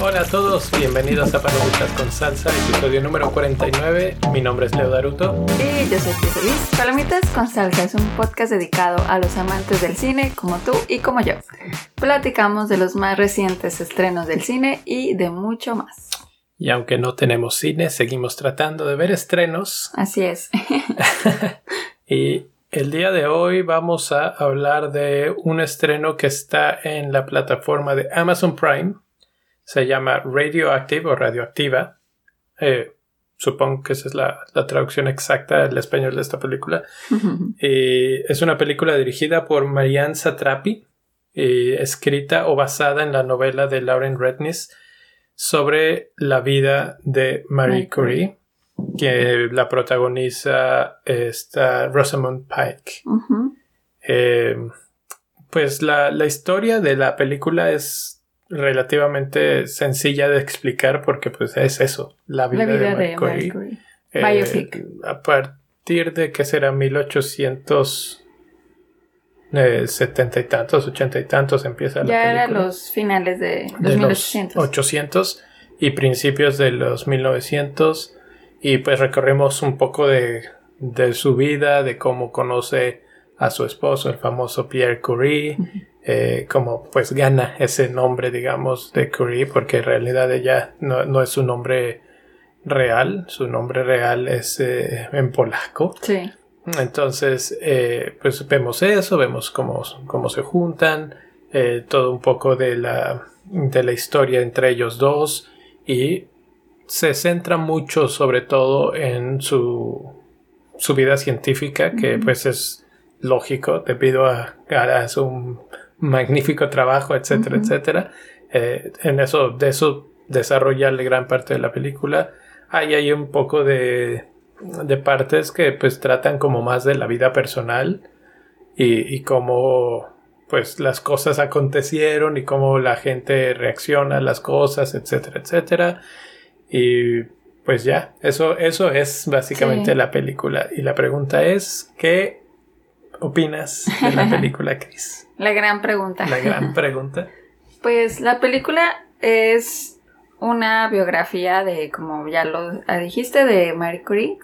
Hola a todos, bienvenidos a Palomitas con Salsa, episodio número 49. Mi nombre es Leo Daruto. Y yo soy Cris. Palomitas con Salsa es un podcast dedicado a los amantes del cine como tú y como yo. Platicamos de los más recientes estrenos del cine y de mucho más. Y aunque no tenemos cine, seguimos tratando de ver estrenos. Así es. y el día de hoy vamos a hablar de un estreno que está en la plataforma de Amazon Prime se llama Radioactive o Radioactiva. Eh, supongo que esa es la, traducción exacta del español de esta película. es una película dirigida por Marianne Satrapi, escrita o basada en la novela de Lauren Rednis sobre la vida de Marie Curie, que la protagoniza esta Rosamund Pike. Eh, pues la, la historia de la película es relativamente sencilla de explicar porque pues es eso, la vida, de, Marie Curie. Eh, a partir de que será 1870 setenta y tantos, ochenta y tantos empieza la Ya eran los finales de, los 1800. 800 y principios de los 1900 y pues recorremos un poco de, de su vida, de cómo conoce a su esposo, el famoso Pierre Curie, eh, como pues gana ese nombre, digamos, de Curie, porque en realidad ella no, es su nombre real, su nombre real es eh, en polaco. Sí. Entonces, eh, pues vemos eso, vemos cómo, cómo se juntan, todo un poco de la, de la historia entre ellos dos y se centra mucho sobre todo en su, su vida científica, que pues es lógico debido a, a su magnífico trabajo, etcétera, etcétera. Eh, en eso, de eso desarrolla gran parte de la película. Ahí hay un poco de, de partes que pues tratan como más de la vida personal y, y cómo pues las cosas acontecieron y cómo la gente reacciona a las cosas, etcétera, etcétera. Y pues ya, eso, eso es básicamente la película. Y la pregunta es, ¿qué opinas de la película, Chris? la gran pregunta. La gran pregunta. pues la película es una biografía de, como ya lo dijiste, de Marie Curie.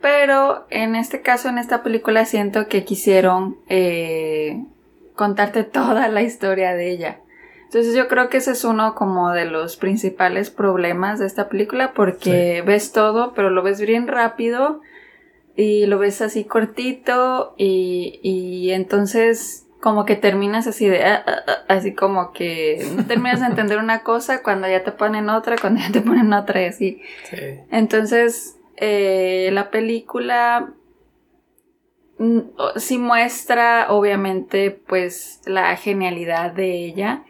Pero en este caso, en esta película, siento que quisieron eh, contarte toda la historia de ella. Entonces yo creo que ese es uno como de los principales problemas de esta película porque ves todo, pero lo ves bien rápido y lo ves así cortito y, y entonces como que terminas así de, ah, ah, ah, así como que no terminas de entender una cosa cuando ya te ponen otra, cuando ya te ponen otra y así. Entonces, eh, la película mm, sí muestra obviamente pues la genialidad de ella,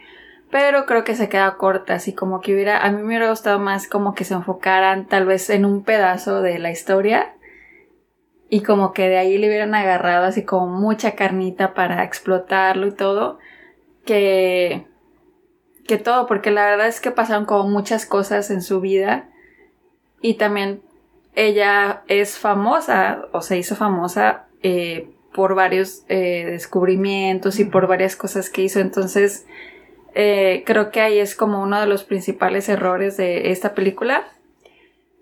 pero creo que se queda corta, así como que hubiera, a mí me hubiera gustado más como que se enfocaran tal vez en un pedazo de la historia y como que de ahí le hubieran agarrado así como mucha carnita para explotarlo y todo, que, que todo, porque la verdad es que pasaron como muchas cosas en su vida y también ella es famosa o se hizo famosa eh, por varios eh, descubrimientos y por varias cosas que hizo, entonces eh, creo que ahí es como uno de los principales errores de esta película.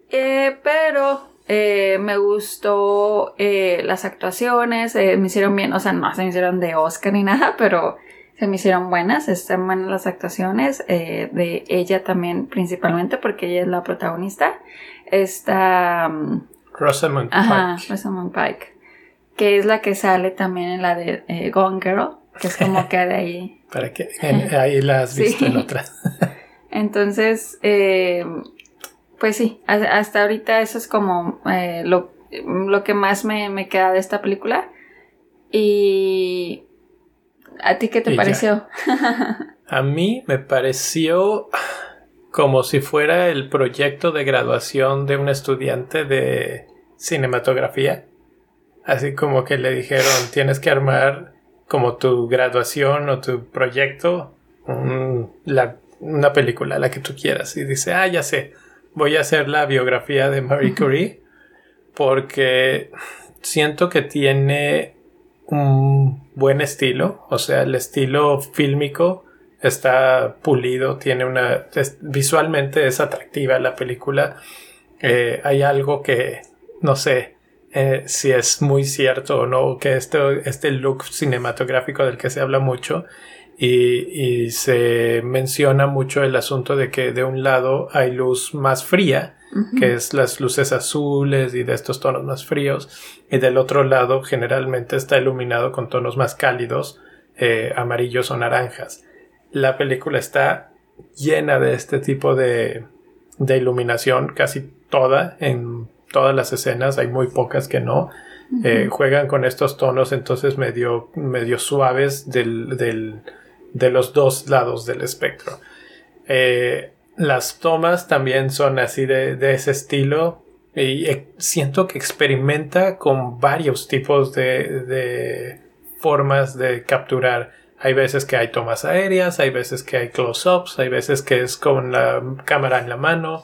pero me gustó las actuaciones, me hicieron bien, o sea, no se me hicieron de Oscar ni nada, pero se me hicieron buenas, están buenas las actuaciones de ella también principalmente porque ella es la protagonista. Esta... Um, Rosamund Pike. Rosamund Pike. Que es la que sale también en la de Gone Girl, que es como que de ahí... Para que ahí la has visto en otra. Entonces, eh, pues sí, hasta ahorita eso es como eh, lo, que más me, queda de esta película. Y... ¿A ti qué te pareció? A mí me pareció como si fuera el proyecto de graduación de un estudiante de cinematografía. Así como que le dijeron, tienes que armar como tu graduación o tu proyecto, una película, la que tú quieras. Y dice, ah, ya sé, voy a hacer la biografía de Marie Curie, porque siento que tiene un buen estilo, o sea, el estilo fílmico está pulido, tiene una... visualmente es atractiva la película. Eh, hay algo que, no sé, eh, si es muy cierto o no, que este, este look cinematográfico del que se habla mucho y, y, se menciona mucho el asunto de que de un lado hay luz más fría, que es las luces azules y de estos tonos más fríos, y del otro lado generalmente está iluminado con tonos más cálidos, eh, amarillos o naranjas la película está llena de este tipo de, de iluminación, casi toda, en todas las escenas, hay muy pocas que no. Eh, juegan con estos tonos entonces medio, medio suaves del, del, de los dos lados del espectro. Eh, las tomas también son así de, de ese estilo y eh, siento que experimenta con varios tipos de, de formas de capturar hay veces que hay tomas aéreas, hay veces que hay close-ups, hay veces que es con la cámara en la mano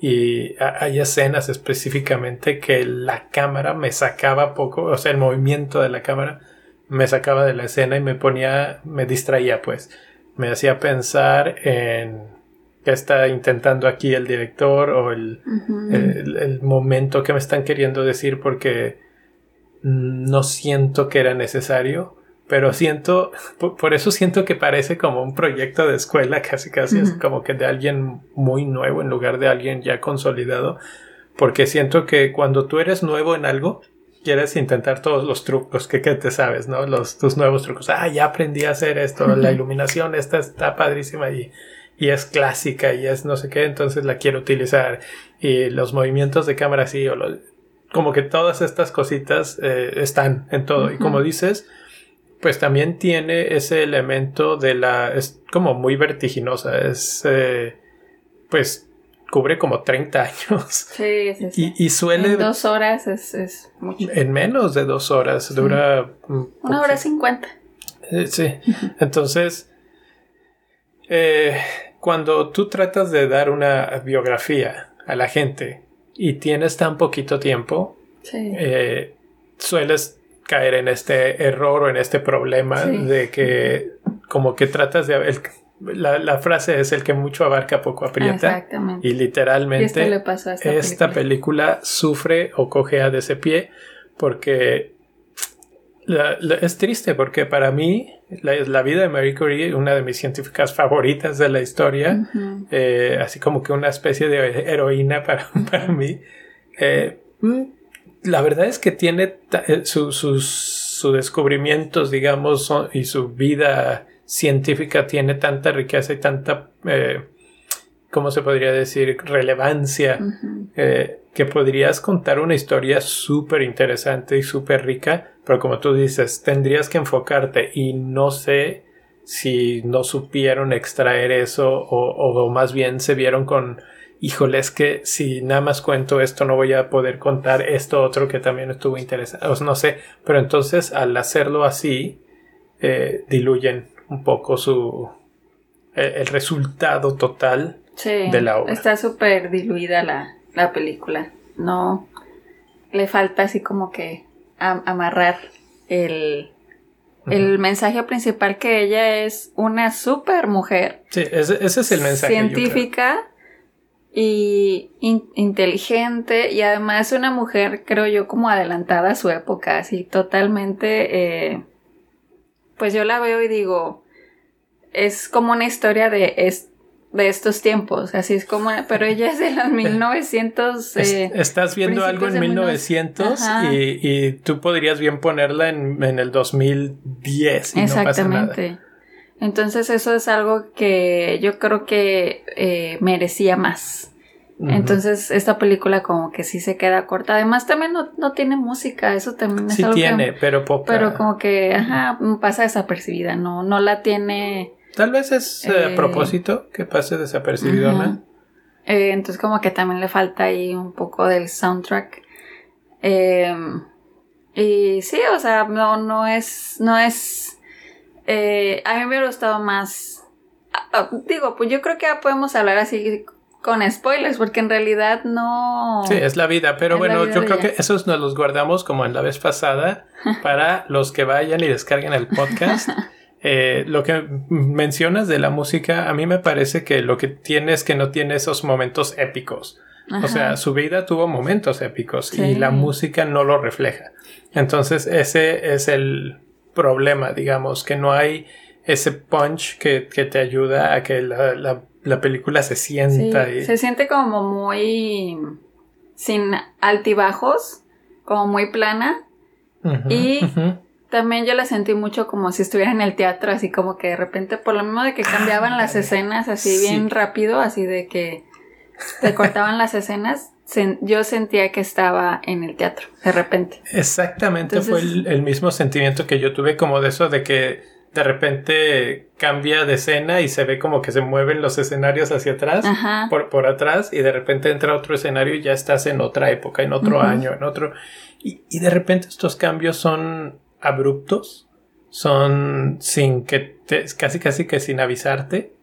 y hay escenas específicamente que la cámara me sacaba poco, o sea, el movimiento de la cámara me sacaba de la escena y me ponía, me distraía pues, me hacía pensar en qué está intentando aquí el director o el, el momento que me están queriendo decir porque no siento que era necesario pero siento, por, eso siento que parece como un proyecto de escuela, casi casi es como que de alguien muy nuevo en lugar de alguien ya consolidado, porque siento que cuando tú eres nuevo en algo, quieres intentar todos los trucos que, te sabes, ¿no? Los, tus nuevos trucos. Ah, ya aprendí a hacer esto, la iluminación esta está padrísima y, y es clásica y es no sé qué, entonces la quiero utilizar. Y los movimientos de cámara sí, o como que todas estas cositas eh, están en todo. Y como dices, pues también tiene ese elemento de la... es como muy vertiginosa, es... Eh, pues cubre como 30 años. Sí, sí, sí. Y, suele... En dos horas es, mucho. En menos de dos horas, dura... Una hora cincuenta. Eh, sí, entonces... Eh, cuando tú tratas de dar una biografía a la gente y tienes tan poquito tiempo, sueles caer en este error o en este problema de que como que tratas de... El, la, la, frase es el que mucho abarca poco aprieta. Y literalmente esta, película. sufre o cojea de ese pie porque es triste porque para mí la, vida de Marie Curie, una de mis científicas favoritas de la historia, eh, así como que una especie de heroína para, para mí, eh, mm, la verdad es que tiene eh, sus, descubrimientos, digamos, y su vida científica tiene tanta riqueza y tanta, eh, ¿cómo se podría decir?, relevancia, eh, que podrías contar una historia súper interesante y súper rica, pero como tú dices, tendrías que enfocarte y no sé si no supieron extraer eso o más bien se vieron con híjole, es que si nada más cuento esto no voy a poder contar esto otro que también estuvo interesante, o no sé, pero entonces al hacerlo así, eh, diluyen un poco su eh, el, resultado total de la obra. Está súper diluida la, la, película, no le falta así como que amarrar el, el mensaje principal que ella es una super mujer. Sí, ese, es el mensaje. Científica y inteligente y además una mujer creo yo como adelantada a su época, así totalmente, eh, pues yo la veo y digo, es como una historia de, de estos tiempos, así es como, pero ella es de los 1900. Eh, estás viendo algo en 1900 y, y, tú podrías bien ponerla en, en el 2010 y Exactamente. no pasa nada. Entonces eso es algo que yo creo que eh, merecía más. Entonces esta película como que sí se queda corta. Además también no, tiene música, eso también es sí tiene, pero poca. Pero como que, ajá, pasa desapercibida, no, no la tiene... Tal vez es a eh, propósito que pase desapercibido, ¿no? Eh, entonces como que también le falta ahí un poco del soundtrack. Em, y sí, o sea, no, no es, no es eh, a mí me hubiera gustado más. Ah, ah, digo, pues yo creo que ya podemos hablar así con spoilers, porque en realidad no. Sí, es la vida, pero bueno, yo creo que esos nos los guardamos como en la vez pasada para los que vayan y descarguen el podcast. Eh, lo que mencionas de la música, a mí me parece que lo que tiene es que no tiene esos momentos épicos. O sea, su vida tuvo momentos épicos y la música no lo refleja. Entonces, ese es el problema, digamos, que no hay ese punch que, te ayuda a que la, película se sienta. y... Se siente como muy sin altibajos, como muy plana. y también yo la sentí mucho como si estuviera en el teatro, así como que de repente, por lo mismo de que cambiaban las escenas así bien rápido, así de que te cortaban las escenas, yo sentía que estaba en el teatro, de repente. Exactamente, fue el, mismo sentimiento que yo tuve como de eso de que de repente cambia de escena y se ve como que se mueven los escenarios hacia atrás, por, por atrás, y de repente entra otro escenario y ya estás en otra época, en otro año, en otro... Y, y, de repente estos cambios son abruptos, son sin que te, casi casi que sin avisarte.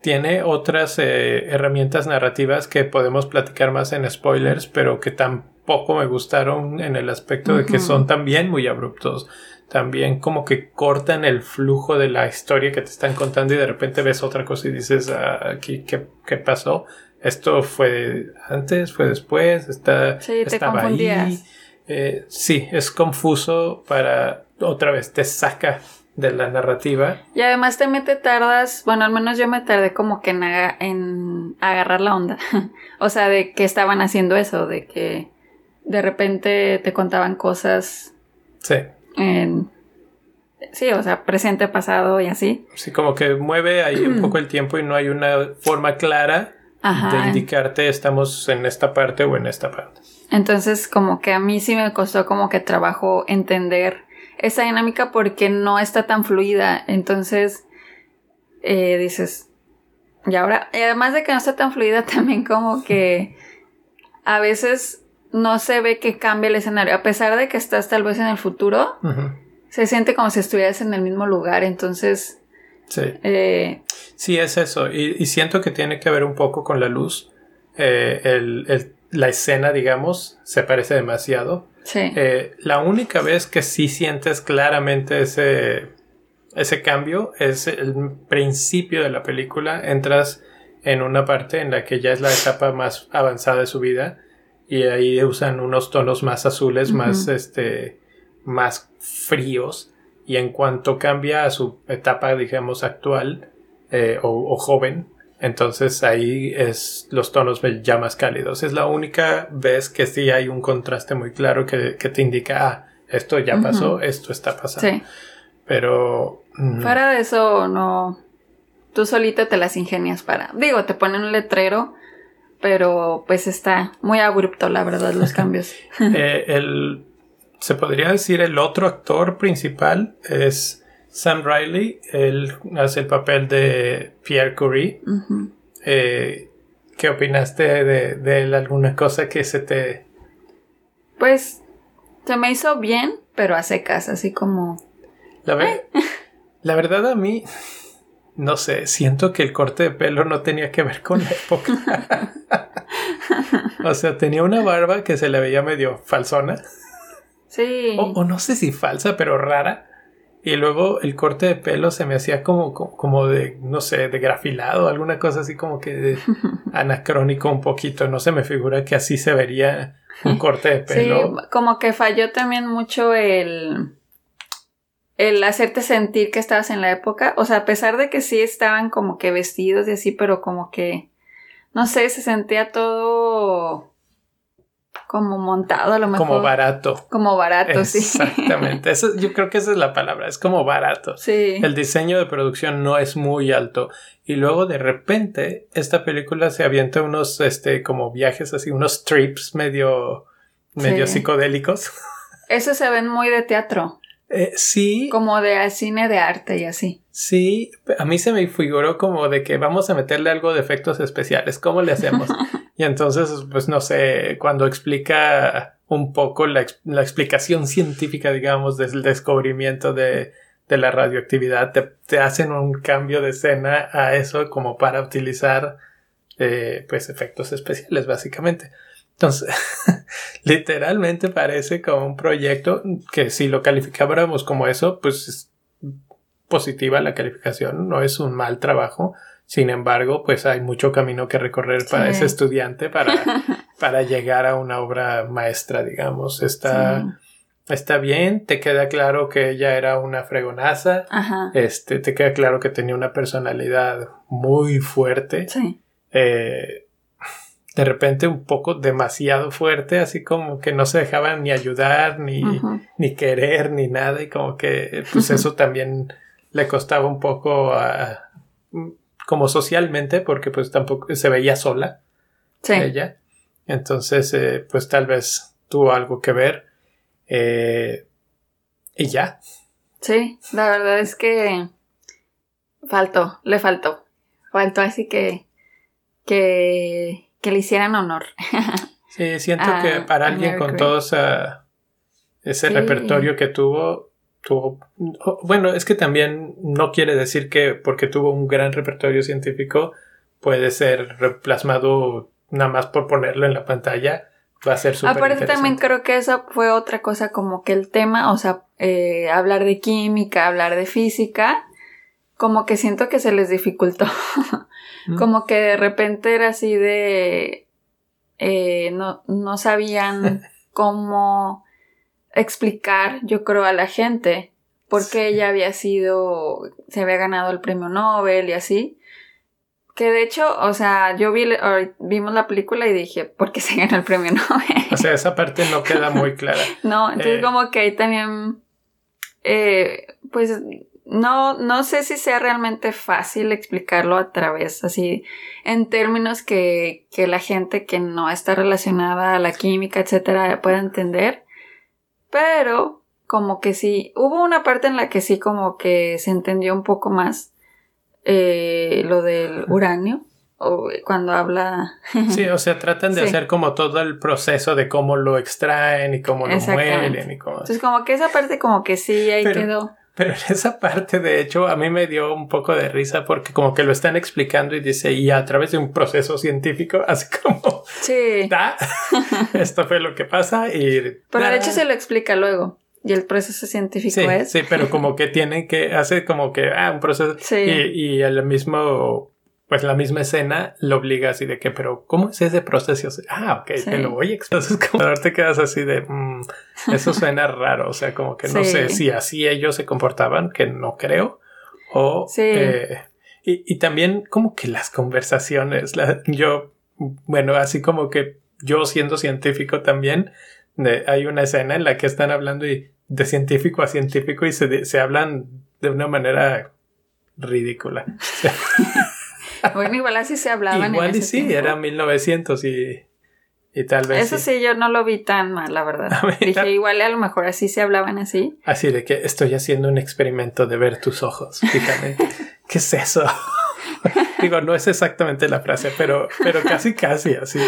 Tiene otras eh, herramientas narrativas que podemos platicar más en spoilers, pero que tampoco me gustaron en el aspecto de que son también muy abruptos. También como que cortan el flujo de la historia que te están contando y de repente ves otra cosa y dices, ah, aquí, ¿qué, ¿qué, pasó? Esto fue antes, fue después, está, estaba ahí. eh, sí, es confuso para, otra vez, te saca de la narrativa. Y además también te tardas, bueno, al menos yo me tardé como que en, en agarrar la onda. o sea, de que estaban haciendo eso, de que de repente te contaban cosas. Sí. En, sí, o sea, presente, pasado y así. Sí, como que mueve ahí un poco el tiempo y no hay una forma clara de indicarte estamos en esta parte o en esta parte. Entonces, como que a mí sí me costó como que trabajo entender esa dinámica porque no está tan fluida. Entonces, eh, dices, y ahora, y además de que no está tan fluida, también como que a veces no se ve que cambie el escenario. A pesar de que estás tal vez en el futuro, se siente como si estuvieras en el mismo lugar. Entonces, sí. Eh, sí, es eso. Y, siento que tiene que ver un poco con la luz. Eh, el, el la escena, digamos, se parece demasiado. Sí. Eh, la única vez que sí sientes claramente ese, ese cambio es el principio de la película. Entras en una parte en la que ya es la etapa más avanzada de su vida y ahí usan unos tonos más azules, más este, más fríos y en cuanto cambia a su etapa, digamos, actual eh, o joven, entonces ahí es los tonos ya más cálidos. Es la única vez que sí hay un contraste muy claro que, te indica, ah, esto ya pasó, esto está pasando. Sí. Pero... Mm, Fuera de eso, no... Tú solito te las ingenias para... Digo, te ponen un letrero, pero pues está muy abrupto, la verdad, los cambios. Eh, el... Se podría decir el otro actor principal es Sam Riley, él hace el papel de Pierre Curie. Eh, ¿Qué opinaste de, él? ¿Alguna cosa que se te... Pues se me hizo bien, pero a secas, así como... La, la verdad a mí, no sé, siento que el corte de pelo no tenía que ver con la época. o sea, tenía una barba que se le veía medio falsona. Sí. o no sé si falsa, pero rara. Y luego el corte de pelo se me hacía como, como, de, no sé, de grafilado, alguna cosa así como que de anacrónico un poquito. No se me figura que así se vería un corte de pelo. Sí, como que falló también mucho el, el hacerte sentir que estabas en la época. O sea, a pesar de que sí estaban como que vestidos y así, pero como que, no sé, se sentía todo como montado a lo mejor. Como barato. Como barato, sí. Exactamente. Eso, yo creo que esa es la palabra. Es como barato. Sí. El diseño de producción no es muy alto. Y luego de repente esta película se avienta unos, este, como viajes así, unos trips medio, medio psicodélicos. Eso se ven muy de teatro. Eh, sí. Como de cine de arte y así. Sí, a mí se me figuró como de que vamos a meterle algo de efectos especiales. ¿Cómo le hacemos? y entonces, pues no sé, cuando explica un poco la, explicación científica, digamos, del descubrimiento de, la radioactividad, te, hacen un cambio de escena a eso como para utilizar eh, pues efectos especiales básicamente. Entonces, literalmente parece como un proyecto que si lo calificáramos como eso, pues es positiva la calificación, no es un mal trabajo. Sin embargo, pues hay mucho camino que recorrer para ese estudiante para, para llegar a una obra maestra, digamos. Está, está bien, te queda claro que ella era una fregonaza. Este, te queda claro que tenía una personalidad muy fuerte. Sí. Eh, de repente un poco demasiado fuerte, así como que no se dejaban ni ayudar, ni, ni querer, ni nada, y como que pues eso también le costaba un poco a, como socialmente, porque pues tampoco se veía sola ella. Entonces, eh, pues tal vez tuvo algo que ver. Eh, y ya. Sí, la verdad es que faltó, le faltó. Faltó así que, que, que le hicieran honor. sí, siento que para alguien con todo ese repertorio que tuvo, tuvo, bueno, es que también no quiere decir que porque tuvo un gran repertorio científico puede ser plasmado nada más por ponerlo en la pantalla. Va a ser súper Aparte también creo que eso fue otra cosa como que el tema, o sea, eh, hablar de química, hablar de física, como que siento que se les dificultó. Mm. como que de repente era así de... Eh, no, no sabían cómo explicar, yo creo, a la gente por qué ella había sido, se había ganado el premio Nobel y así. Que de hecho, o sea, yo vi, vimos la película y dije, ¿por qué se ganó el premio Nobel? O sea, esa parte no queda muy clara. no, entonces eh, como que ahí también, eh, pues, no, no sé si sea realmente fácil explicarlo a través, así, en términos que, que la gente que no está relacionada a la química, etcétera, pueda entender. Pero como que sí, hubo una parte en la que sí como que se entendió un poco más eh, lo del uranio. O cuando habla. Sí, o sea, tratan de hacer como todo el proceso de cómo lo extraen y cómo lo muelen y cómo. Entonces, como que esa parte, como que sí, ahí quedó. Pero en esa parte, de hecho, a mí me dio un poco de risa porque como que lo están explicando y dice, y a través de un proceso científico, así como, sí. da, esto fue lo que pasa y... Pero de hecho se lo explica luego. Y el proceso científico es. Sí, pero como que tienen que, hace como que, ah, un proceso. Sí. Y, y el mismo pues la misma escena lo obliga así de que, pero ¿cómo es ese proceso? Ah, ok, te lo voy a explicar. Entonces, como te quedas así de, mm, eso suena raro, o sea, como que no sé si así ellos se comportaban, que no creo, o... Sí. Eh, y, y, también como que las conversaciones, la, yo, bueno, así como que yo siendo científico también, de, hay una escena en la que están hablando y de científico a científico y se, se hablan de una manera ridícula. Bueno, igual así se hablaban. Igual y sí, era 1900 y, y tal vez. Eso sí. yo no lo vi tan mal, la verdad. Dije, igual a lo mejor así se hablaban así. Así de que estoy haciendo un experimento de ver tus ojos. Fíjate. ¿Qué es eso? Digo, no es exactamente la frase, pero, pero casi, casi así.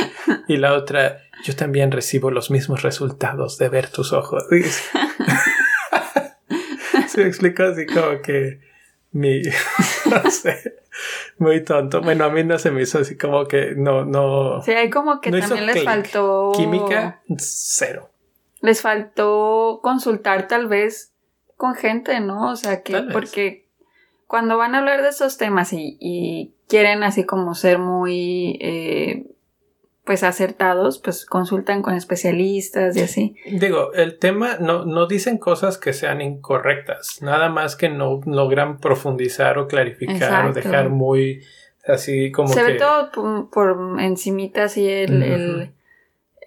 Y la otra, yo también recibo los mismos resultados de ver tus ojos. Se me explico así como que mi, no sé, muy tonto. Bueno, a mí no se me hizo así como que no, no. Sí, hay como que también les faltó. Química, cero. Les faltó consultar tal vez con gente, ¿no? O sea, que porque cuando van a hablar de esos temas y, y quieren así como ser muy eh, pues acertados, pues consultan con especialistas y así. Digo, el tema no, no dicen cosas que sean incorrectas, nada más que no logran profundizar o clarificar o dejar muy así como Se ve todo por, encimita así el,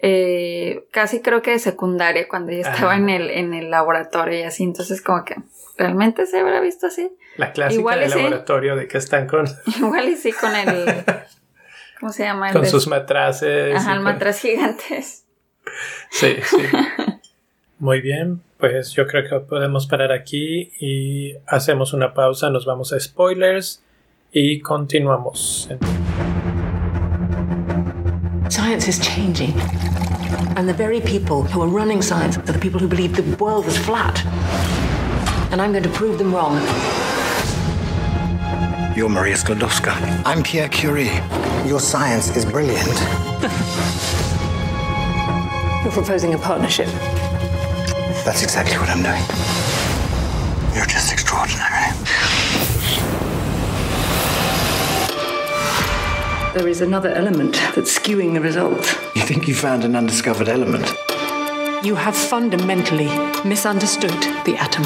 eh, casi creo que de secundaria cuando ya estaba en el, en el laboratorio y así, entonces como que realmente se habrá visto así. La clásica del laboratorio de que están con... Igual y sí con el... ¿Cómo se llama? Con sus matraces. Ajá, matras gigantes. Sí, sí. Muy bien, pues yo creo que podemos parar aquí y hacemos una pausa, nos vamos a spoilers y continuamos. Science is changing. And the very people who are running science are the people who believe the world is flat. And I'm going to prove them wrong. You're Maria Sklodowska. I'm Pierre Curie. Your science is brilliant. You're proposing a partnership. That's exactly what I'm doing. You're just extraordinary. There is another element that's skewing the results. You think you found an undiscovered element? You have fundamentally misunderstood the atom.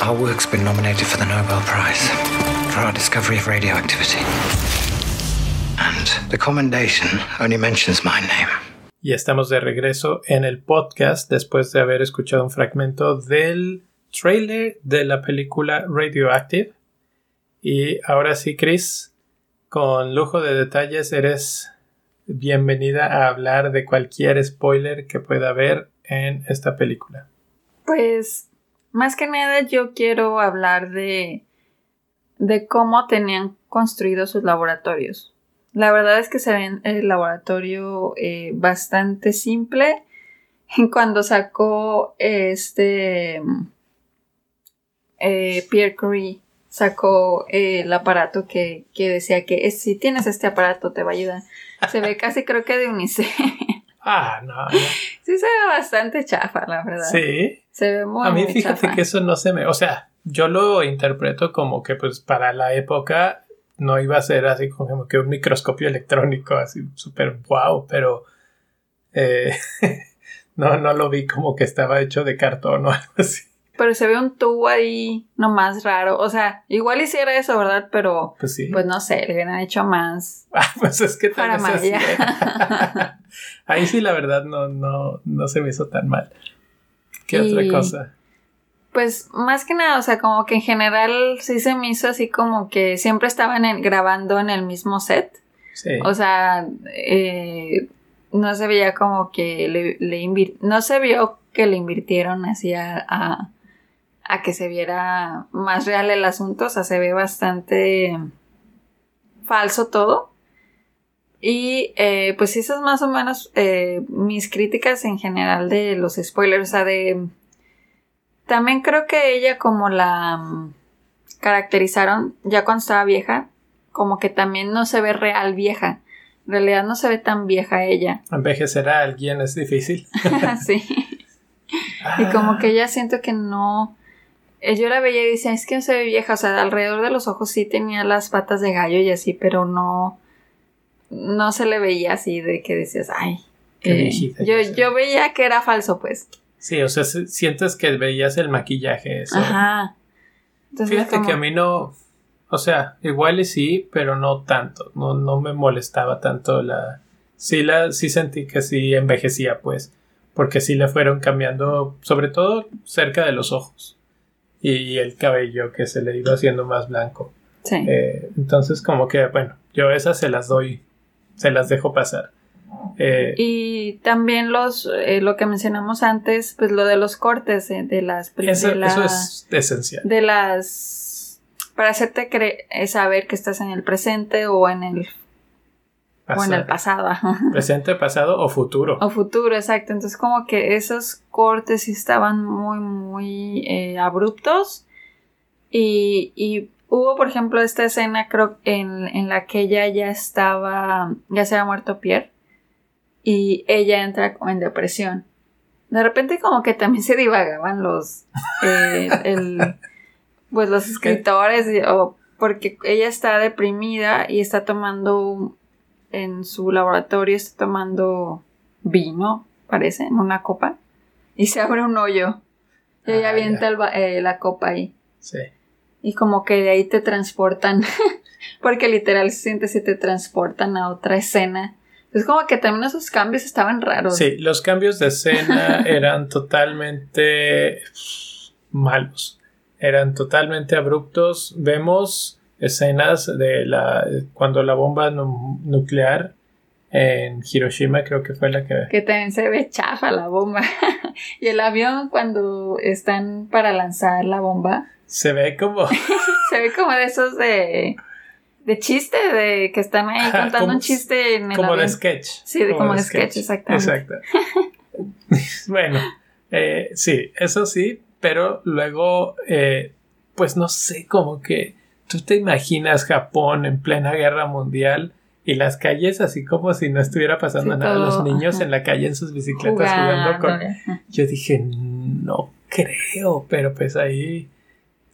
Our work's been nominated for the Nobel Prize for our discovery of radioactivity. And the commendation only mentions my name. Y estamos de regreso en el podcast después de haber escuchado un fragmento del trailer de la película Radioactive. Y ahora sí, Chris, con lujo de detalles, eres bienvenida a hablar de cualquier spoiler que pueda haber en esta película. Pues, más que nada yo quiero hablar de, de cómo tenían construidos sus laboratorios. La verdad es que se ve el laboratorio eh, bastante simple. Cuando sacó este eh, Pierre Curie sacó eh, el aparato que, que decía que si tienes este aparato te va a ayudar. Se ve casi creo que de UNICEF. Ah, no. Sí se ve bastante chafa, la verdad. Sí. Se ve muy A mí muy fíjate chafa. que eso no se me... O sea, yo lo interpreto como que pues para la época no iba a ser así como que un microscopio electrónico así súper wow, pero eh, no, no lo vi como que estaba hecho de cartón o algo así. Pero se ve un tubo ahí nomás raro. O sea, igual hiciera eso, ¿verdad? Pero Pues sí. pues no sé, le hubieran hecho más. Ah, pues es que tal vez así. Ahí sí la verdad no, no, no se me hizo tan mal. ¿Qué otra cosa? Pues más que nada, o sea, como que en general sí se me hizo así como que siempre estaban en- grabando en el mismo set. Sí. O sea, eh, no se veía como que le, le invir- no se vio que le invirtieron así a, a, a que se viera más real el asunto. O sea, se ve bastante falso todo. Y eh, pues esas más o menos eh, mis críticas en general de los spoilers. O sea, de... También creo que ella como la mm, caracterizaron ya cuando estaba vieja, como que también no se ve real vieja. En realidad no se ve tan vieja ella. Envejecer a alguien es difícil. sí. Y como que ella siento que no. eh, Yo la veía y decía, es que no se ve vieja. O sea, alrededor de los ojos sí tenía las patas de gallo y así, pero no. No se le veía así de que decías, ay. Qué eh, viejita yo, yo veía que era falso, pues. Sí, o sea, si- sientes que veías el maquillaje. Eso. Ajá. Entonces, Fíjate como- que a mí no. O sea, igual y sí, pero no tanto. No, no me molestaba tanto la. Sí, la, sí sentí que sí envejecía, pues. Porque sí le fueron cambiando, sobre todo cerca de los ojos. Y el cabello que se le iba haciendo más blanco. Sí. Eh, entonces, como que, bueno, yo esas se las doy, se las dejo pasar. Eh, Y también los, eh, lo que mencionamos antes, pues lo de los cortes eh, de las eso, de la- eso es esencial. de las para hacerte cre- saber que estás en el presente o en el o en el pasado. Presente, pasado o futuro. o futuro exacto entonces como que esos cortes sí estaban muy muy abruptos y, y hubo por ejemplo esta escena creo en, en la que ella ya estaba ya se había muerto Pierre y ella entra en depresión. De repente como que también se divagaban los eh, el pues los escritores o porque ella está deprimida y está tomando en su laboratorio está tomando vino parece en una copa y se abre un hoyo. Y ella Ah, avienta el eh, la copa ahí. Sí. y como que de ahí te transportan porque literal se siente si te transportan a otra escena es como que también esos cambios estaban raros Sí, los cambios de escena eran totalmente malos. Eran totalmente abruptos. Vemos escenas de la cuando la bomba nu- nuclear en Hiroshima creo que fue la que que también se ve chafa la bomba y el avión cuando están para lanzar la bomba se ve como se ve como de esos de de chiste de que están ahí Ajá, contando un chiste en el como de avión. sketch. Sí, de- como de sketch, exactamente. Exacto. bueno, eh, sí, eso sí, pero luego, eh, pues no sé, como que tú te imaginas Japón en plena guerra mundial y las calles así como si no estuviera pasando Sí, nada, todo, los niños ajá. en la calle en sus bicicletas jugando, con... ajá. Yo dije, no creo, pero pues ahí,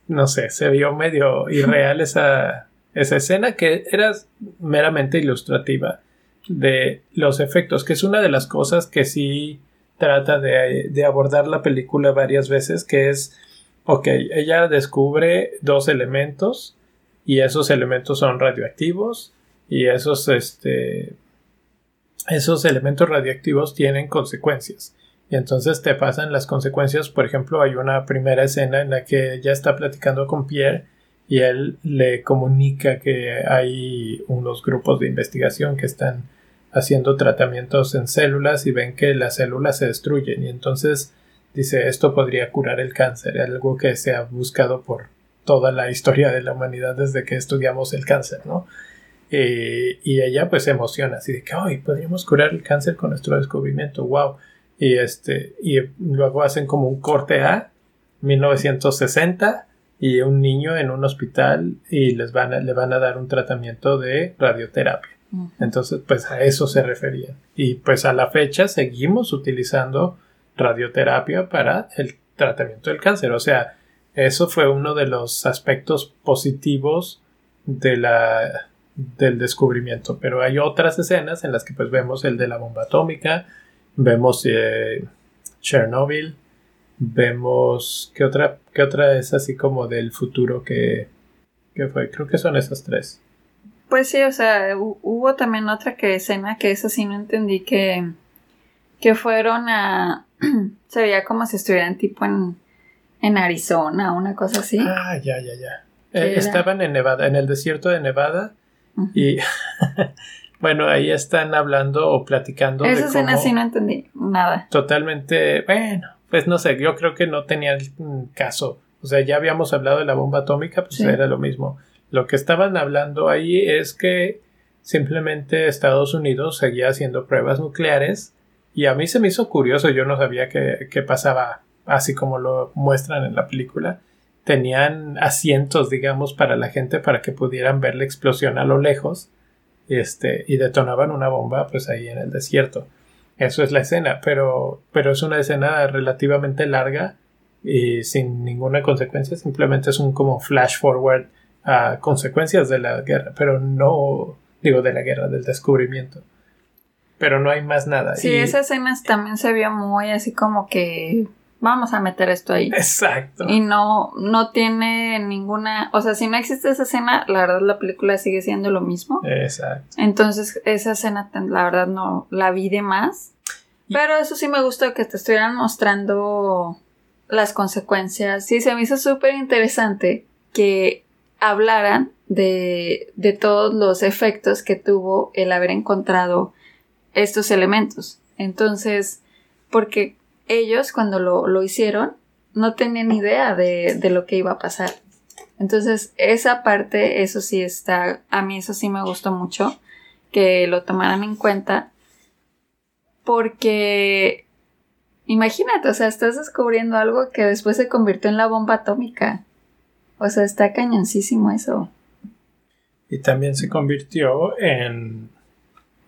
no sé, se vio medio irreal esa, esa escena que era meramente ilustrativa de los efectos, que es una de las cosas que sí trata de, de abordar la película varias veces, que es, ok, ella descubre dos elementos y esos elementos son radioactivos y esos, este, esos elementos radioactivos tienen consecuencias. Y entonces te pasan las consecuencias. Por ejemplo, hay una primera escena en la que ella está platicando con Pierre y él le comunica que hay unos grupos de investigación que están haciendo tratamientos en células y ven que las células se destruyen. Y entonces dice, esto podría curar el cáncer, algo que se ha buscado por toda la historia de la humanidad desde que estudiamos el cáncer, ¿no? Eh, y ella pues se emociona, así de que, hoy podríamos curar el cáncer con nuestro descubrimiento, wow. Y este, y luego hacen como un corte a 1960 y un niño en un hospital y les van a, le van a dar un tratamiento de radioterapia. Entonces, pues a eso se referían. Y pues a la fecha seguimos utilizando radioterapia para el tratamiento del cáncer. O sea, eso fue uno de los aspectos positivos de la, del descubrimiento. Pero hay otras escenas en las que pues vemos el de la bomba atómica, vemos eh, Chernobyl, vemos ¿qué otra, qué otra es así como del futuro que, que fue. Creo que son esas tres. Pues sí, o sea, hu- hubo también otra que escena que eso sí no entendí que, que fueron a... se veía como si estuvieran tipo en, en Arizona, una cosa así. Ah, ya, ya, ya. ¿Qué Eh, estaban en Nevada, en el desierto de Nevada. Y bueno, ahí están hablando o platicando Esa de escena sí no entendí nada. totalmente, bueno, pues no sé, yo creo que no tenía mm, caso. O sea, ya habíamos hablado de la bomba atómica, pues Sí. era lo mismo. Lo que estaban hablando ahí es que simplemente Estados Unidos seguía haciendo pruebas nucleares y a mí se me hizo curioso, yo no sabía que, que pasaba así como lo muestran en la película. Tenían asientos, digamos, para la gente para que pudieran ver la explosión a lo lejos este, y detonaban una bomba pues ahí en el desierto. Eso es la escena, pero, pero es una escena relativamente larga y sin ninguna consecuencia, simplemente es un como flash forward a consecuencias de la guerra, pero no digo de la guerra, del descubrimiento. Pero no hay más nada. Sí, Y- esa escena también se vio muy así como que vamos a meter esto ahí. Exacto. Y no, no tiene ninguna, o sea, si no existe esa escena, la verdad la película sigue siendo lo mismo. Exacto. Entonces esa escena, la verdad no la vi de más. Y- Pero eso sí me gustó que te estuvieran mostrando las consecuencias. Sí, se me hizo súper interesante que hablaran de, de todos los efectos que tuvo el haber encontrado estos elementos. Entonces, porque ellos cuando lo, lo hicieron no tenían idea de, de lo que iba a pasar. Entonces, esa parte, eso sí está, a mí eso sí me gustó mucho, que lo tomaran en cuenta, porque imagínate, o sea, estás descubriendo algo que después se convirtió en la bomba atómica. O sea, está cañoncísimo eso. Y también se convirtió en,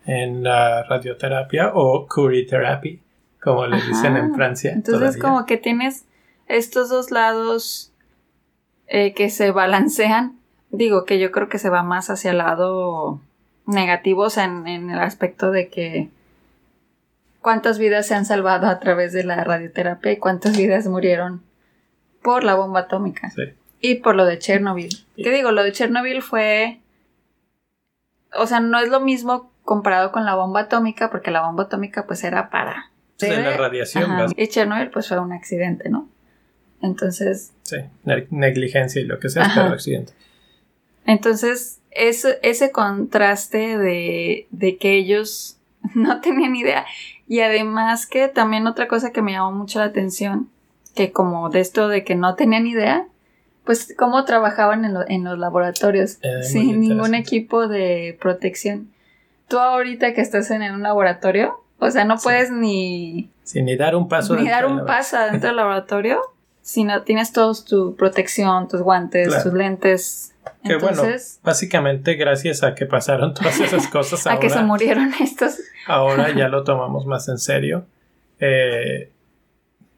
en la radioterapia o Curie como le dicen en Ajá. Francia. Entonces, todavía. como que tienes estos dos lados eh, que se balancean. Digo que yo creo que se va más hacia el lado negativo, o sea, en, en el aspecto de que cuántas vidas se han salvado a través de la radioterapia y cuántas vidas murieron por la bomba atómica. Sí. Y por lo de Chernobyl. Y- ¿Qué digo? Lo de Chernobyl fue. O sea, no es lo mismo comparado con la bomba atómica, porque la bomba atómica, pues era para. De la radiación, Ajá. Y Chernobyl, pues fue un accidente, ¿no? Entonces, Sí, ne- negligencia y lo que sea, Ajá. pero accidente. entonces ese, ese contraste de, de que ellos no tenían idea. Y además que también otra cosa que me llamó mucho la atención, que como de esto de que no tenían idea, pues cómo trabajaban en, lo- en los laboratorios Eh, sin ningún equipo de protección. Tú ahorita que estás en un laboratorio, o sea, no Sí. puedes ni, Sin ni dar un paso. ni dentro dar un paso adentro del laboratorio si no tienes todos tu protección, tus guantes, Claro. tus lentes, Que bueno, básicamente gracias a que pasaron todas esas cosas a que se ahora, murieron estos. ahora ya lo tomamos más en serio. Eh,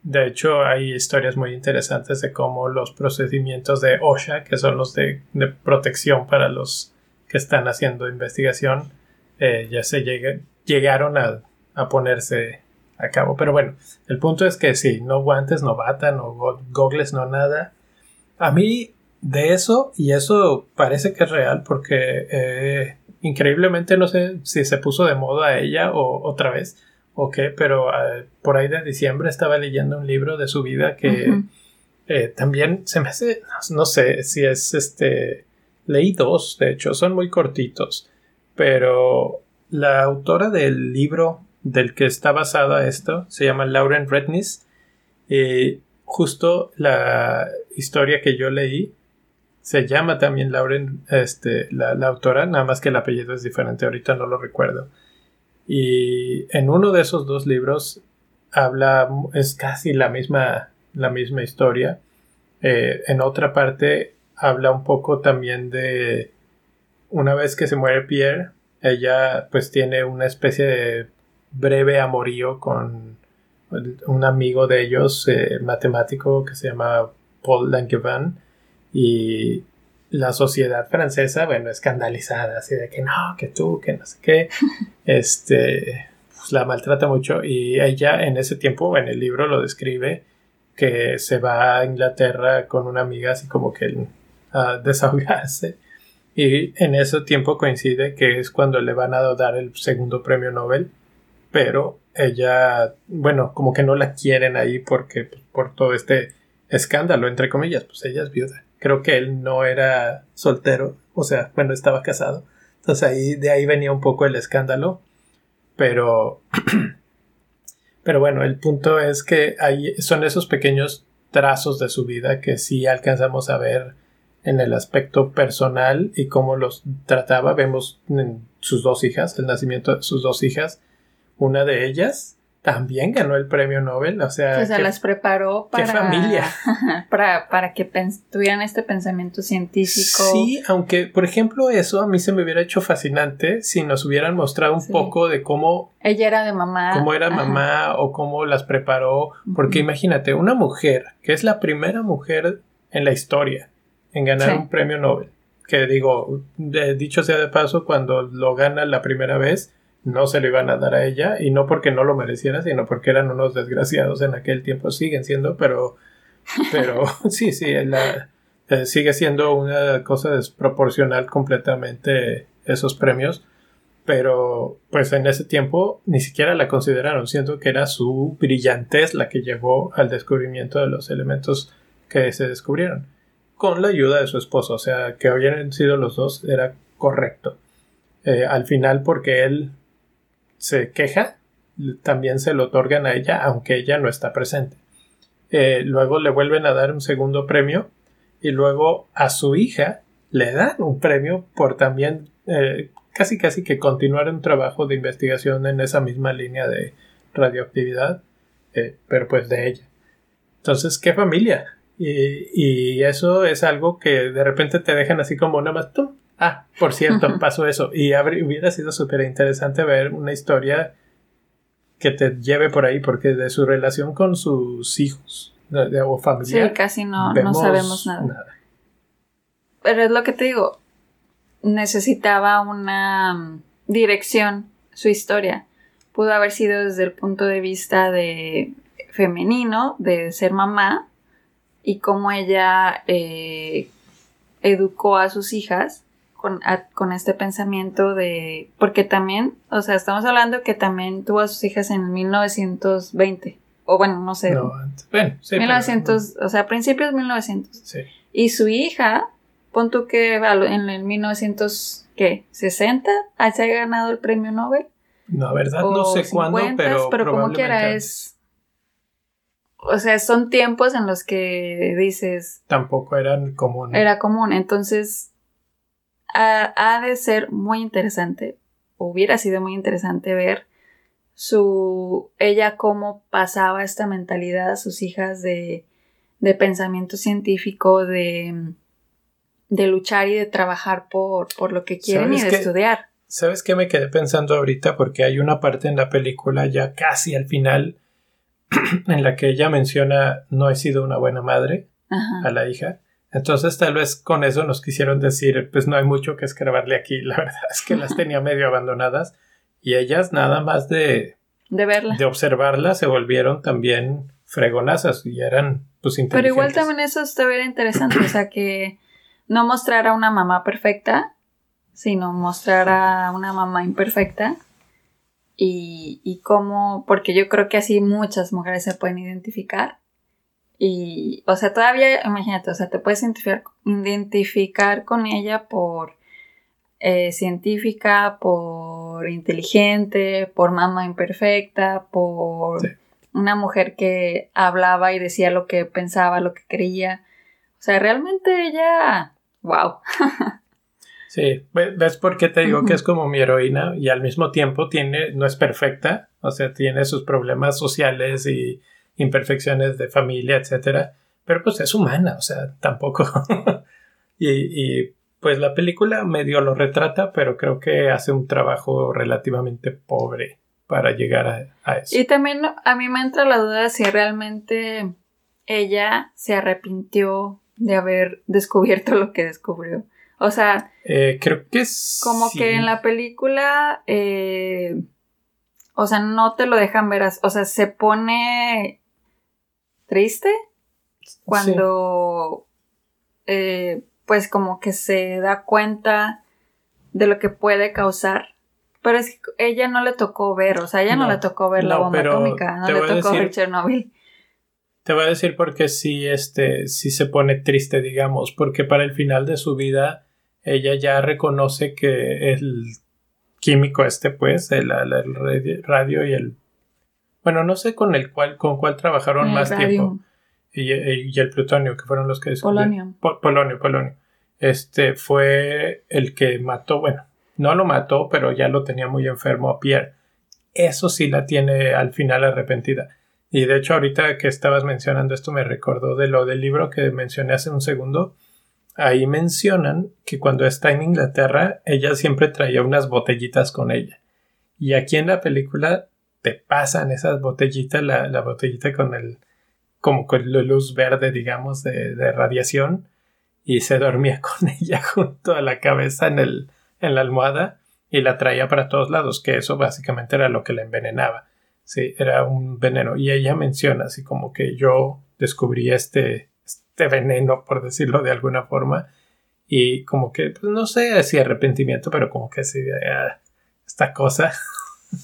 de hecho, hay historias muy interesantes de cómo los procedimientos de OSHA, que son los de, de protección para los que están haciendo investigación, eh, ya se llega- llegaron a, a ponerse a cabo. Pero bueno, el punto es que sí, no guantes, no bata, no go- gogles, no nada. A mí de eso, y eso parece que es real porque eh, increíblemente no sé si se puso de moda ella o otra vez o qué, pero eh, por ahí de diciembre estaba leyendo un libro de su vida que eh, también se me hace, no sé si es este, leí dos, de hecho, son muy cortitos, pero la autora del libro del que está basada esto se llama Lauren Rednis y justo la historia que yo leí se llama también Lauren, este, la, la autora, nada más que el apellido es diferente, ahorita no lo recuerdo. Y en uno de esos dos libros habla, es casi la misma, la misma historia. Eh, en otra parte habla un poco también de una vez que se muere Pierre, ella pues tiene una especie de breve amorío con un amigo de ellos, eh, matemático que se llama Paul Langevin y la sociedad francesa, bueno, escandalizada, así de que no, que tú, que no sé qué, este, pues la maltrata mucho y ella en ese tiempo, en el libro lo describe, que se va a Inglaterra con una amiga así como que a desahogarse y en ese tiempo coincide que es cuando le van a dar el segundo premio Nobel, pero ella, bueno, como que no la quieren ahí porque pues, por todo este escándalo, entre comillas, pues ella es viuda. Creo que él no era soltero, o sea, bueno, estaba casado. Entonces ahí, de ahí venía un poco el escándalo, pero, pero bueno, el punto es que ahí son esos pequeños trazos de su vida que sí alcanzamos a ver en el aspecto personal y cómo los trataba. Vemos en sus dos hijas, el nacimiento de sus dos hijas. Una de ellas también ganó el premio Nobel, o sea, se que- las preparó qué para. familia. para, para que tuvieran este pensamiento científico. Sí, aunque por ejemplo eso a mí se me hubiera hecho fascinante si nos hubieran mostrado un Sí. poco de cómo, Ella era de mamá. cómo era Ajá. mamá o cómo las preparó, porque imagínate, una mujer que es la primera mujer en la historia en ganar Sí. un premio Nobel, que digo, de- dicho sea de paso, cuando lo gana la primera vez, no se lo iban a dar a ella, y no porque no lo mereciera, sino porque eran unos desgraciados en aquel tiempo, siguen siendo, pero, pero sí, sí, la- eh, sigue siendo una cosa desproporcional completamente esos premios, pero pues en ese tiempo ni siquiera la consideraron, siendo que era su brillantez la que llevó al descubrimiento de los elementos que se descubrieron, con la ayuda de su esposo, o sea, que hubieran sido los dos era correcto. Eh, al final, porque él se queja, también se lo otorgan a ella, aunque ella no está presente. Eh, luego le vuelven a dar un segundo premio y luego a su hija le dan un premio por también eh, casi casi que continuar un trabajo de investigación en esa misma línea de radioactividad, eh, pero pues de ella. Entonces, qué familia. Y, y eso es algo que de repente te dejan así como nada más tú. Ah, por cierto, pasó eso. Y hubiera sido súper interesante ver una historia que te lleve por ahí, porque de su relación con sus hijos o Sí, familiar. casi no, no sabemos nada. Pero es lo que te digo. Necesitaba una mm, dirección su historia. Pudo haber sido desde el punto de vista de femenino, de ser mamá, y cómo ella eh, educó a sus hijas con, a- con este pensamiento de... Porque también, o sea, estamos hablando que también tuvo a sus hijas en 1920. O bueno, no sé. No, bueno, sí, pero- 1900, o sea, principios de 1900. sí. Y su hija, pon tú que en el 1960 se haya ganado el premio Nobel. No, verdad, o no sé cuándo, 50s, pero, como quiera es... O sea, son tiempos en los que dices, Tampoco eran comunes. era común. Entonces, ha, ha de ser muy interesante, hubiera sido muy interesante ver su ella cómo pasaba esta mentalidad a sus hijas de, de pensamiento científico, de, de luchar y de trabajar por, por lo que quieren y ¿Sabes de qué? estudiar. ¿Sabes qué me quedé pensando ahorita? Porque hay una parte en la película ya casi al final en la que ella menciona no he sido una buena madre Ajá. a la hija. Entonces tal vez con eso nos quisieron decir, pues no hay mucho que escarbarle aquí. La verdad es que las tenía medio abandonadas y ellas nada más de, De verla. de observarlas se volvieron también fregonazas y eran pues Pero inteligentes. igual también eso estuviera interesante, o sea, que no mostrara una mamá perfecta, sino mostrara una mamá imperfecta y, y cómo, porque yo creo que así muchas mujeres se pueden identificar. Y, o sea, todavía, imagínate, o sea, te puedes identificar, identificar con ella por eh, científica, por inteligente, por mamá imperfecta, por Sí. una mujer que hablaba y decía lo que pensaba, lo que creía. O sea, realmente ella, wow. Sí, Ve- ¿ves por qué te digo que es como mi heroína y al mismo tiempo tiene, no es perfecta, o sea, tiene sus problemas sociales y imperfecciones de familia, etcétera, pero pues es humana, o sea, tampoco. y, y, pues la película medio lo retrata, pero creo que hace un trabajo relativamente pobre para llegar a, a eso. Y también a mí me entra la duda de si realmente ella se arrepintió de haber descubierto lo que descubrió. O sea, Eh, creo que es. como que en la película, eh, o sea, no te lo dejan ver, o sea, se pone triste cuando, eh, pues como que se da cuenta de lo que puede causar. Pero es que ella no le tocó ver, o sea, ella no, No, le tocó ver la bomba atómica, no le tocó decir- ver Chernobyl. Te voy a decir por qué sí, este, sí se pone triste, digamos, porque para el final de su vida ella ya reconoce que el químico este, pues, el, el- el radi- radio y el... Bueno, no sé con el cual, con cuál trabajaron El más tiempo. Y, y el plutonio, que fueron los que descubrieron. Polonio. Po- polonio, polonio. Este fue el que mató, bueno, no lo mató, pero ya lo tenía muy enfermo a Pierre. Eso sí la tiene al final arrepentida. Y de hecho, ahorita que estabas mencionando esto, me recordó de lo del libro que mencioné hace un segundo. Ahí mencionan que cuando está en Inglaterra, ella siempre traía unas botellitas con ella. Y aquí en la película te pasan esas botellitas, la, la botellita con el, como con la luz verde, digamos, de, de radiación. Y se dormía con ella junto a la cabeza en, el, en la almohada y la traía para todos lados, que eso básicamente era lo que la envenenaba. Sí, era un veneno. Y ella menciona así como que yo descubrí este, este veneno, por decirlo de alguna forma. Y como que, pues no sé si arrepentimiento, pero como que sí, ah, esta cosa.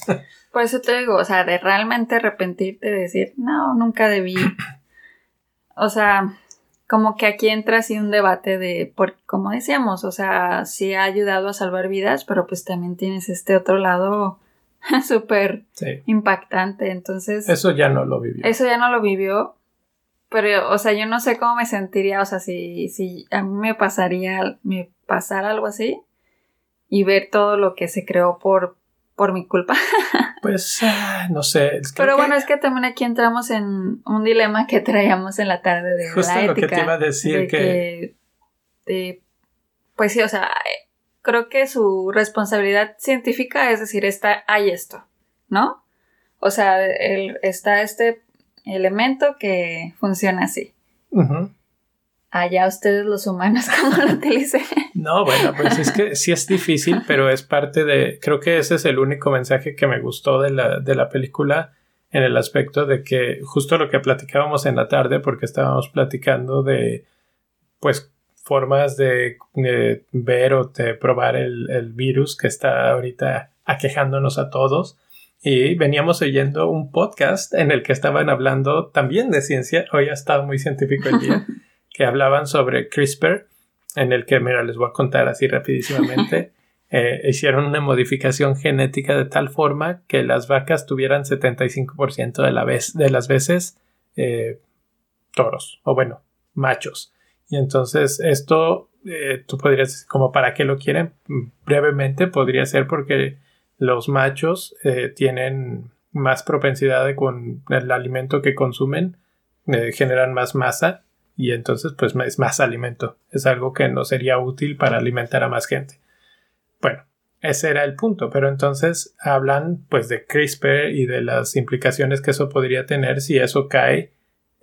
Por eso te digo, o sea, de realmente arrepentirte, de decir, no, nunca debí. O sea, como que aquí entra así un debate de, por, como decíamos, o sea, sí ha ayudado a salvar vidas, pero pues también tienes este otro lado súper Sí. impactante. Entonces, Eso ya no lo vivió. eso ya no lo vivió. Pero, o sea, yo no sé cómo me sentiría, o sea, si, si a mí me pasaría, me pasara algo así y ver todo lo que se creó por, por mi culpa. Pues, ah, no sé. es- creo Pero que bueno, es que también aquí entramos en un dilema que traíamos en la tarde de Justo la lo que ética. te iba a decir, de que- Ujú. Allá ustedes los humanos, ¿cómo lo utilicen? No, bueno, pues es que sí es difícil, pero es parte de. Creo que ese es el único mensaje que me gustó de la, de la película en el aspecto de que justo lo que platicábamos en la tarde, porque estábamos platicando de, pues, formas de, de ver o de probar el, el virus que está ahorita aquejándonos a todos. Y veníamos oyendo un podcast en el que estaban hablando también de ciencia. Hoy ha estado muy científico el día. que hablaban sobre CRISPR, en el que, mira, les voy a contar así rapidísimamente. Eh, hicieron una modificación genética de tal forma que las vacas tuvieran 75% de, la vez, de las veces eh, toros, o bueno, machos. Y entonces esto, eh, tú podrías decir, como para qué lo quieren, brevemente podría ser porque los machos tienen más propensidad de con el alimento que consumen, generan más masa y entonces pues es más alimento. Es algo que no sería útil para alimentar a más gente. Bueno, ese era el punto, pero entonces hablan pues de CRISPR y de las implicaciones que eso podría tener si eso cae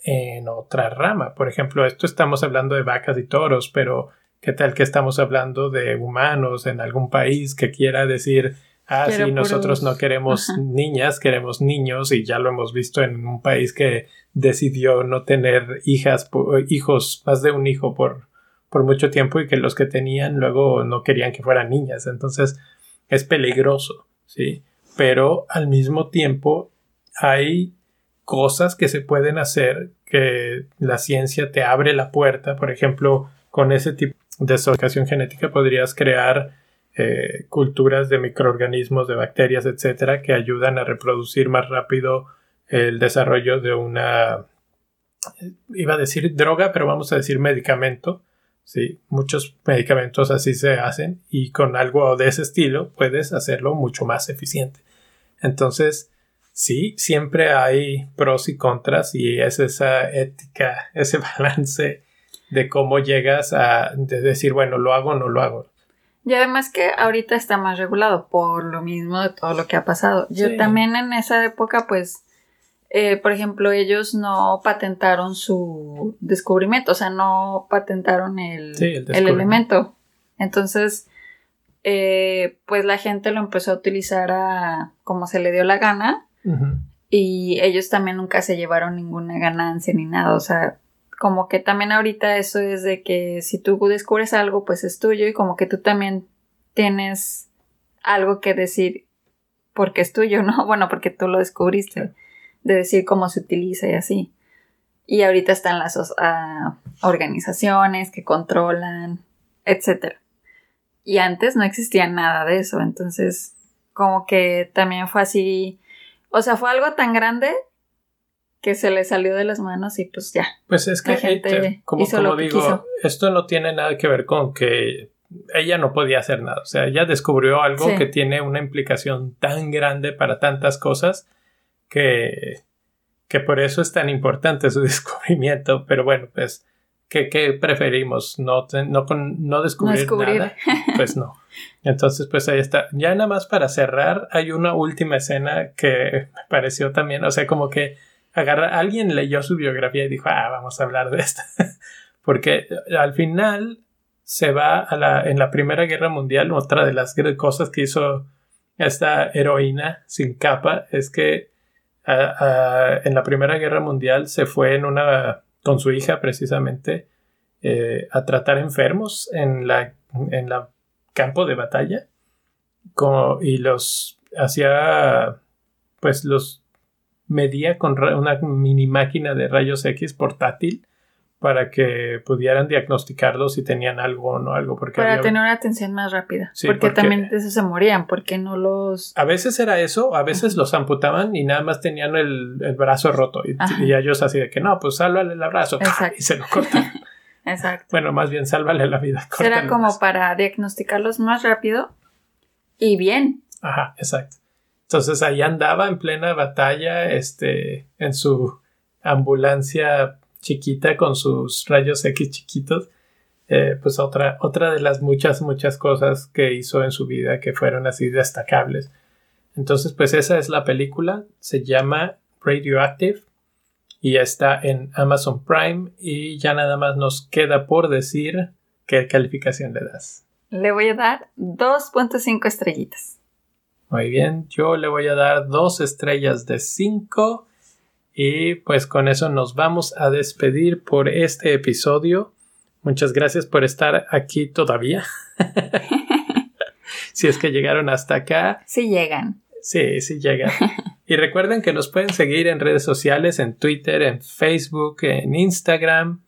en otra rama. Por ejemplo, esto estamos hablando de vacas y toros, pero ¿qué tal que estamos hablando de humanos en algún país que quiera decir Ah, sí, nosotros no queremos niñas, queremos niños y ya lo hemos visto en un país que decidió no tener hijas, hijos, más de un hijo por, por mucho tiempo y que los que tenían luego no querían que fueran niñas. Entonces es peligroso, ¿sí? Pero al mismo tiempo hay cosas que se pueden hacer que la ciencia te abre la puerta. Por ejemplo, con ese tipo de asociación genética podrías crear eh, culturas de microorganismos, de bacterias, etcétera, que ayudan a reproducir más rápido el desarrollo de una, iba a decir droga, pero vamos a decir medicamento. Sí, muchos medicamentos así se hacen y con algo de ese estilo puedes hacerlo mucho más eficiente. Entonces, sí, siempre hay pros y contras y es esa ética, ese balance de cómo llegas a decir, bueno, lo hago o no lo hago. Y además que ahorita está más regulado por lo mismo de todo lo que ha pasado. Yo también en esa época, pues, eh, por ejemplo, ellos no patentaron su descubrimiento, o sea, no patentaron el, el, elemento. Entonces, eh, pues la gente lo empezó a utilizar a como se le dio la gana. Y ellos también nunca se llevaron ninguna ganancia ni nada. O sea, como que también ahorita eso es de que si tú descubres algo, pues es tuyo y como que tú también tienes algo que decir porque es tuyo, ¿no? Bueno, porque tú lo descubriste, de decir cómo se utiliza y así. Y ahorita están las uh, organizaciones que controlan, etc. Y antes no existía nada de eso, entonces como que también fue así, o sea, fue algo tan grande que se le salió de las manos y pues ya. Pues es que, gente como, como digo, esto no tiene nada que ver con que ella no podía hacer nada. O sea, ella descubrió algo que tiene una implicación tan grande para tantas cosas que, que por eso es tan importante su descubrimiento. Pero bueno, pues, ¿qué, qué preferimos? ¿No, no, no descubrir, nada? Pues no. Entonces, pues ahí está. Ya nada más para cerrar, hay una última escena que me pareció también, o sea, como que agarra, alguien leyó su biografía y dijo, ah, vamos a hablar de esto. Porque al final se va a la, en la Primera Guerra Mundial, otra de las cosas que hizo esta heroína sin capa es que en la Primera Guerra Mundial se fue en una, con su hija precisamente, eh, a tratar enfermos en la, campo de batalla y los hacía pues los medía con una mini máquina de rayos X portátil para que pudieran diagnosticarlos si tenían algo o no algo. Porque para tener una atención más rápida. porque, también de eso se morían, porque no los... A veces era eso, a veces los amputaban y nada más tenían el, brazo roto. Y, ellos así de que no, pues sálvale el abrazo y se lo cortan. Exacto. Bueno, más bien sálvale la vida. Era como para diagnosticarlos más rápido y bien. Ajá, exacto. Entonces ahí andaba en plena batalla, este, en su ambulancia chiquita con sus rayos X chiquitos. Eh, pues otra, otra de las muchas, muchas cosas que hizo en su vida que fueron así destacables. Entonces, pues esa es la película. Se llama Radioactive y está en Amazon Prime y ya nada más nos queda por decir qué calificación le das. Le voy a dar 2.5 estrellitas. Muy bien, yo le voy a dar dos estrellas de cinco y pues con eso nos vamos a despedir por este episodio. Muchas gracias por estar aquí todavía. si es que llegaron hasta acá. Sí llegan. Sí, sí llegan. y recuerden que nos pueden seguir en redes sociales, en Twitter, en Facebook, en Instagram.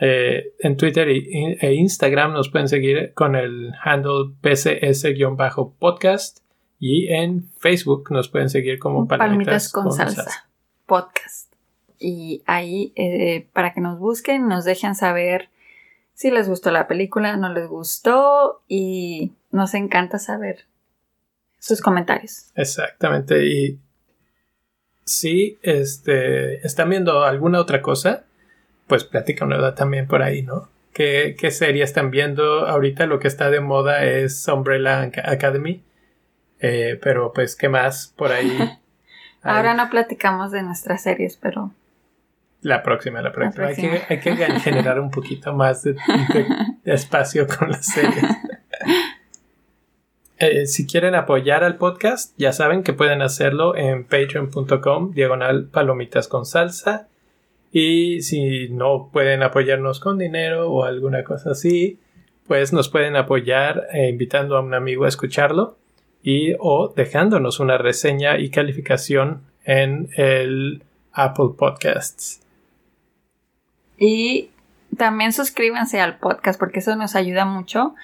Eh, en Twitter e Instagram nos pueden seguir con el handle pcs-podcast. Y en Facebook nos pueden seguir como Palmitas, con, salsa. Podcast. Y ahí, eh, para que nos busquen, nos dejen saber si les gustó la película, no les gustó y nos encanta saber sus comentarios. Exactamente. Y si este, están viendo alguna otra cosa, pues platícanos también por ahí, ¿no? ¿Qué, ¿Qué serie están viendo? Ahorita lo que está de moda es Umbrella Academy. Eh, pero pues, ¿qué más por ahí? Ahora no platicamos de nuestras series, pero... La próxima, la próxima. Hay, que, hay, que, generar un poquito más de, espacio con las series. Eh, si quieren apoyar al podcast, ya saben que pueden hacerlo en patreon.com, diagonal palomitas con salsa. Y si no pueden apoyarnos con dinero o alguna cosa así, pues nos pueden apoyar eh, invitando a un amigo a escucharlo y o dejándonos una reseña y calificación en el Apple Podcasts. Y también suscríbanse al podcast porque eso nos ayuda mucho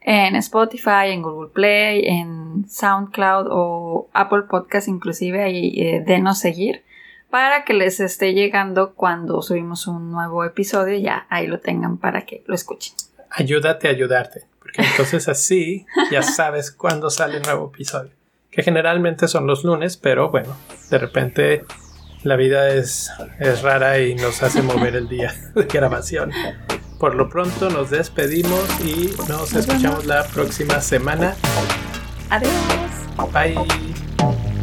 en Spotify, en Google Play, en SoundCloud o Apple Podcast inclusive ahí eh, denos seguir para que les esté llegando cuando subimos un nuevo episodio ya ahí lo tengan para que lo escuchen. Ayúdate a ayudarte, porque entonces así ya sabes cuándo sale el nuevo episodio, que generalmente son los lunes, pero bueno, de repente la vida es, es rara y nos hace mover el día de grabación. Por lo pronto nos despedimos y nos escuchamos la próxima semana. Adiós. Bye.